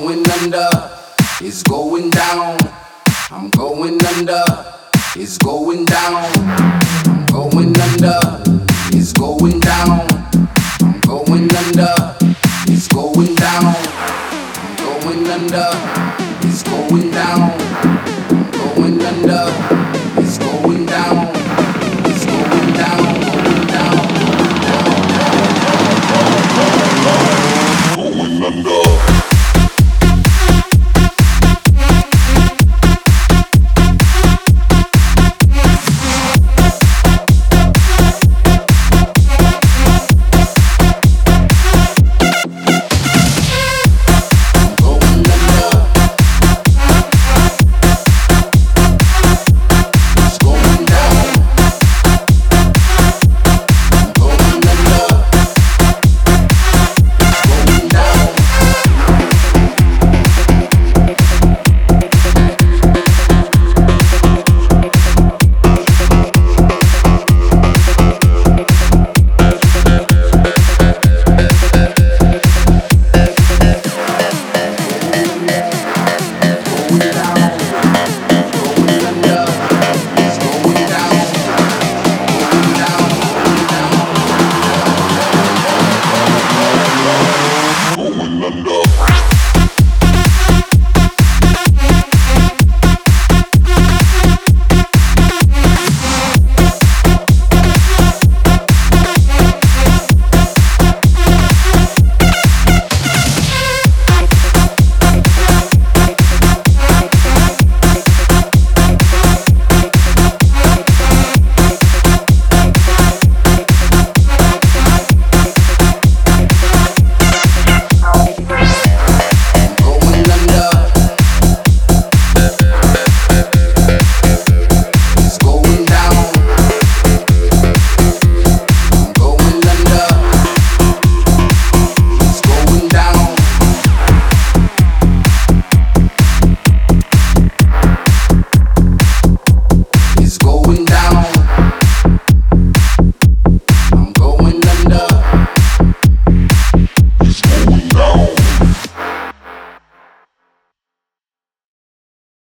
going under, it's going down. I'm going under, it's going down. I'm going under, it's going down. I'm going under, it's going down. I'm going under, it's going down. I'm going under, it's going down. It's going down, going down, going down. Going under. Going